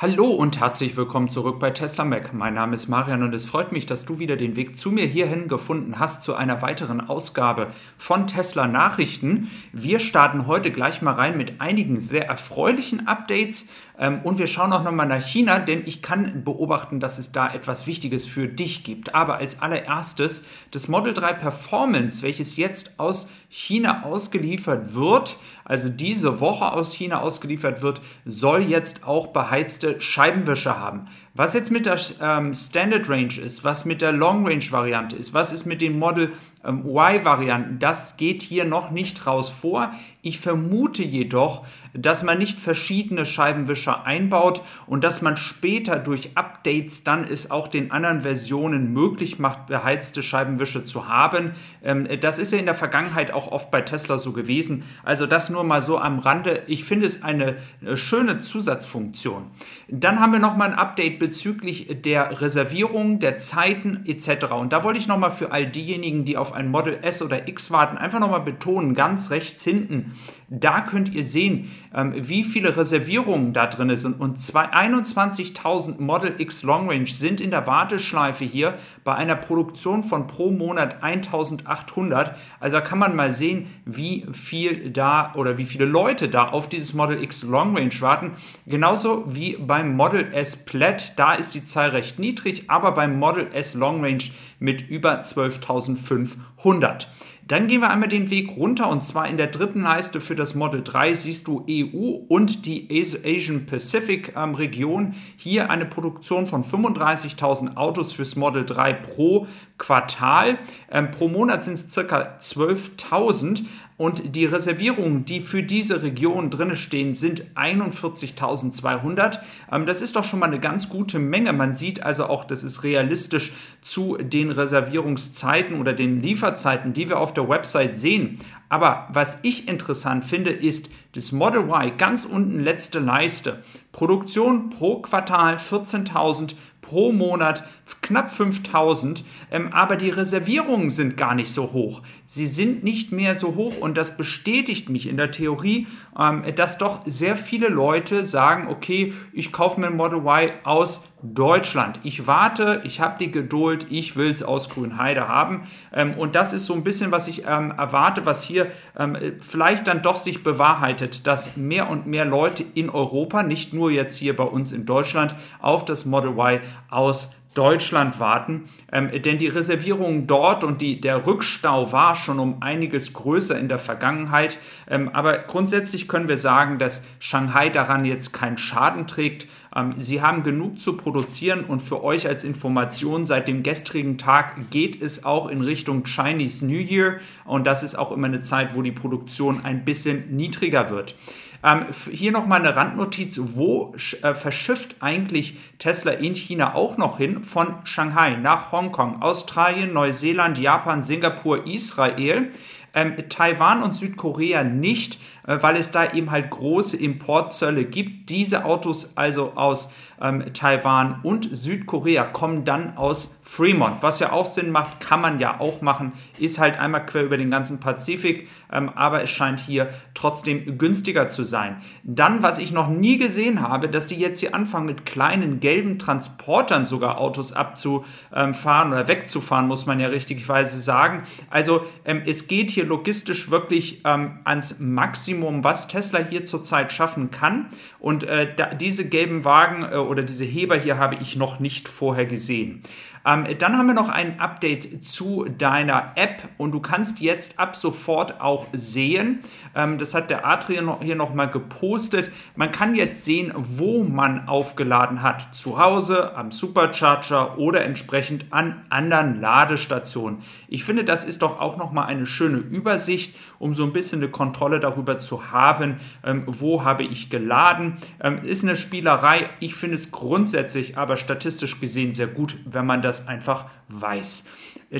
Hallo und herzlich willkommen zurück bei Tesla Mac. Mein Name ist Marian und es freut mich, dass du wieder den Weg zu mir hierhin gefunden hast zu einer weiteren Ausgabe von Tesla Nachrichten. Wir starten heute gleich mal rein mit einigen sehr erfreulichen Updates und wir schauen auch nochmal nach China, denn ich kann beobachten, dass es da etwas Wichtiges für dich gibt. Aber als allererstes das Model 3 Performance, welches jetzt aus China ausgeliefert wird, also diese Woche aus China ausgeliefert wird, soll jetzt auch beheizte Scheibenwischer haben. Was jetzt mit der ähm, Standard Range ist, was mit der Long Range Variante ist, was ist mit den Model ähm, Y-Varianten, das geht hier noch nicht raus vor. Ich vermute jedoch, dass man nicht verschiedene Scheibenwischer einbaut und dass man später durch Updates dann es auch den anderen Versionen möglich macht, beheizte Scheibenwische zu haben. Ähm, das ist ja in der Vergangenheit auch oft bei Tesla so gewesen. Also das nur mal so am Rande. Ich finde es eine äh, schöne Zusatzfunktion. Dann haben wir noch mal ein Update bezüglich der Reservierung, der Zeiten etc. Und da wollte ich noch mal für all diejenigen, die auf ein Model S oder X warten, einfach noch mal betonen, ganz rechts hinten, da könnt ihr sehen, ähm, wie viele Reservierungen da drin sind. Und 21.000 Model X Long Range sind in der Warteschleife hier bei einer Produktion von pro Monat 1.800. Also kann man mal sehen, wie viel da oder wie viele Leute da auf dieses Model X Long Range warten. Genauso wie beim Model S Plaid, da ist die Zahl recht niedrig, aber beim Model S Long Range mit über 12.500. Dann gehen wir einmal den Weg runter und zwar in der dritten Leiste für das Model 3 siehst du EU und die Asian Pacific ähm, Region. Hier eine Produktion von 35.000 Autos fürs Model 3 pro Quartal. Ähm, pro Monat sind es ca. 12.000. Und die Reservierungen, die für diese Region drin stehen, sind 41.200. Ähm, das ist doch schon mal eine ganz gute Menge. Man sieht also auch, das ist realistisch zu den Reservierungszeiten oder den Lieferzeiten, die wir auf der Website sehen. Aber was ich interessant finde, ist das Model Y, ganz unten letzte Leiste. Produktion pro Quartal 14.000 pro Monat knapp 5000, ähm, aber die Reservierungen sind gar nicht so hoch. Sie sind nicht mehr so hoch und das bestätigt mich in der Theorie, ähm, dass doch sehr viele Leute sagen, okay, ich kaufe mir ein Model Y aus Deutschland. Ich warte, ich habe die Geduld, ich will es aus Grünheide haben. Ähm, und das ist so ein bisschen, was ich ähm, erwarte, was hier ähm, vielleicht dann doch sich bewahrheitet, dass mehr und mehr Leute in Europa, nicht nur jetzt hier bei uns in Deutschland, auf das Model Y aus Deutschland warten. Ähm, denn die Reservierungen dort und die, der Rückstau war schon um einiges größer in der Vergangenheit. Ähm, aber grundsätzlich können wir sagen, dass Shanghai daran jetzt keinen Schaden trägt. Ähm, sie haben genug zu produzieren und für euch als Information seit dem gestrigen Tag geht es auch in Richtung Chinese New Year und das ist auch immer eine Zeit, wo die Produktion ein bisschen niedriger wird. Ähm, hier nochmal eine Randnotiz. Wo äh, verschifft eigentlich Tesla in China auch noch hin? Von Shanghai nach Hongkong, Australien, Neuseeland, Japan, Singapur, Israel. Ähm, Taiwan und Südkorea nicht, weil es da eben halt große Importzölle gibt. Diese Autos also aus ähm, Taiwan und Südkorea kommen dann aus Fremont, was ja auch Sinn macht, kann man ja auch machen, ist halt einmal quer über den ganzen Pazifik, ähm, aber es scheint hier trotzdem günstiger zu sein. Dann, was ich noch nie gesehen habe, dass die jetzt hier anfangen mit kleinen gelben Transportern sogar Autos abzufahren oder wegzufahren, muss man ja richtigweise sagen. Also ähm, es geht hier logistisch wirklich ähm, ans Maximum, was Tesla hier zurzeit schaffen kann. Und äh, da, diese gelben Wagen äh, oder diese Heber hier habe ich noch nicht vorher gesehen. Ähm, dann haben wir noch ein Update zu deiner App und du kannst jetzt ab sofort auch sehen, ähm, das hat der Adrian hier nochmal gepostet, man kann jetzt sehen, wo man aufgeladen hat. Zu Hause, am Supercharger oder entsprechend an anderen Ladestationen. Ich finde, das ist doch auch nochmal eine schöne Übersicht, um so ein bisschen eine Kontrolle darüber zu haben, ähm, wo habe ich geladen. Ähm, ist eine Spielerei. Ich finde es grundsätzlich aber statistisch gesehen sehr gut, wenn man das einfach weiß.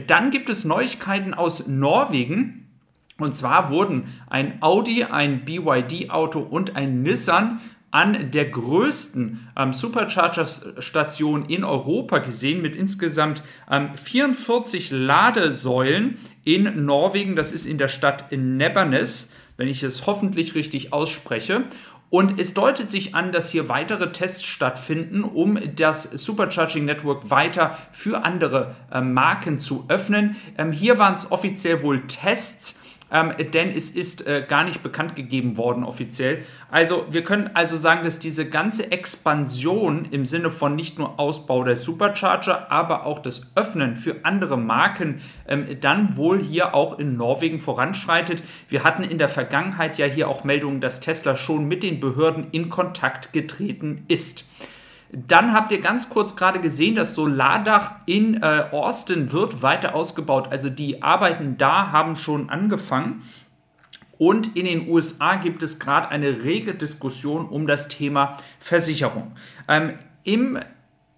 Dann gibt es Neuigkeiten aus Norwegen. Und zwar wurden ein Audi, ein BYD-Auto und ein Nissan an der größten ähm, Supercharger-Station in Europa gesehen, mit insgesamt ähm, 44 Ladesäulen in Norwegen. Das ist in der Stadt Nebernes, wenn ich es hoffentlich richtig ausspreche. Und es deutet sich an, dass hier weitere Tests stattfinden, um das Supercharging Network weiter für andere äh, Marken zu öffnen. Ähm, hier waren es offiziell wohl Tests ähm, denn es ist äh, gar nicht bekannt gegeben worden offiziell. Also wir können also sagen, dass diese ganze Expansion im Sinne von nicht nur Ausbau der Supercharger, aber auch das Öffnen für andere Marken ähm, dann wohl hier auch in Norwegen voranschreitet. Wir hatten in der Vergangenheit ja hier auch Meldungen, dass Tesla schon mit den Behörden in Kontakt getreten ist. Dann habt ihr ganz kurz gerade gesehen, das Solardach in äh, Austin wird weiter ausgebaut. Also die Arbeiten da haben schon angefangen. Und in den USA gibt es gerade eine rege Diskussion um das Thema Versicherung. Ähm, Im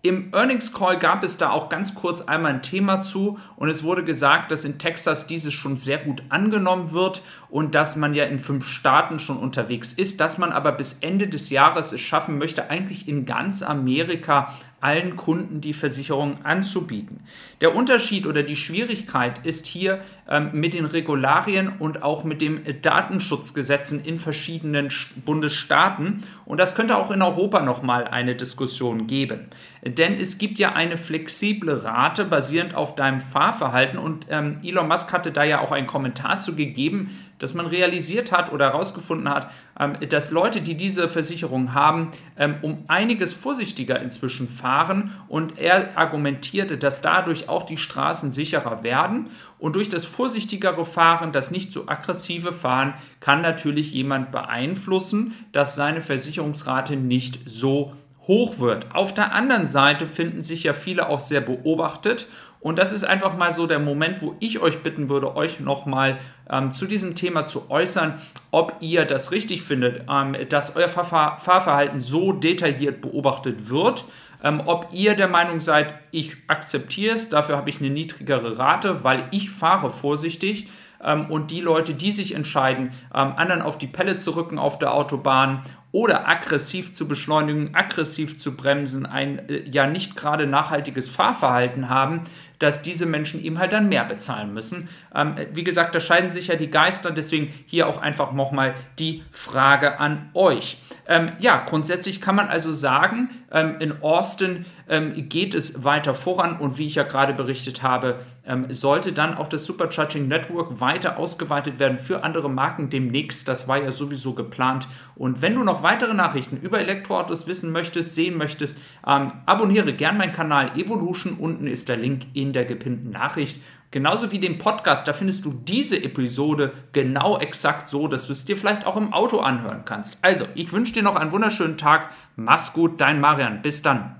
im Earnings Call gab es da auch ganz kurz einmal ein Thema zu und es wurde gesagt, dass in Texas dieses schon sehr gut angenommen wird und dass man ja in fünf Staaten schon unterwegs ist, dass man aber bis Ende des Jahres es schaffen möchte, eigentlich in ganz Amerika allen Kunden die Versicherung anzubieten. Der Unterschied oder die Schwierigkeit ist hier ähm, mit den Regularien und auch mit den Datenschutzgesetzen in verschiedenen Bundesstaaten. Und das könnte auch in Europa nochmal eine Diskussion geben. Denn es gibt ja eine flexible Rate basierend auf deinem Fahrverhalten. Und ähm, Elon Musk hatte da ja auch einen Kommentar zu gegeben, dass man realisiert hat oder herausgefunden hat, ähm, dass Leute, die diese Versicherung haben, ähm, um einiges vorsichtiger inzwischen fahren und er argumentierte, dass dadurch auch die Straßen sicherer werden und durch das vorsichtigere Fahren, das nicht so aggressive Fahren, kann natürlich jemand beeinflussen, dass seine Versicherungsrate nicht so hoch wird. Auf der anderen Seite finden sich ja viele auch sehr beobachtet und das ist einfach mal so der Moment, wo ich euch bitten würde, euch nochmal ähm, zu diesem Thema zu äußern, ob ihr das richtig findet, ähm, dass euer Fahr Fahrverhalten so detailliert beobachtet wird. Ähm, ob ihr der Meinung seid, ich akzeptiere es, dafür habe ich eine niedrigere Rate, weil ich fahre vorsichtig. Ähm, und die Leute, die sich entscheiden, ähm, anderen auf die Pelle zu rücken auf der Autobahn oder aggressiv zu beschleunigen, aggressiv zu bremsen, ein äh, ja nicht gerade nachhaltiges Fahrverhalten haben, dass diese Menschen eben halt dann mehr bezahlen müssen. Ähm, wie gesagt, da scheiden sich ja die Geister, deswegen hier auch einfach nochmal die Frage an euch. Ähm, ja, grundsätzlich kann man also sagen, ähm, in Austin ähm, geht es weiter voran und wie ich ja gerade berichtet habe, ähm, sollte dann auch das Supercharging Network weiter ausgeweitet werden für andere Marken demnächst. Das war ja sowieso geplant. Und wenn du noch weitere Nachrichten über Elektroautos wissen möchtest, sehen möchtest, ähm, abonniere gern meinen Kanal Evolution. Unten ist der Link in in der gepinnten Nachricht. Genauso wie den Podcast, da findest du diese Episode genau exakt so, dass du es dir vielleicht auch im Auto anhören kannst. Also, ich wünsche dir noch einen wunderschönen Tag. Mach's gut, dein Marian. Bis dann.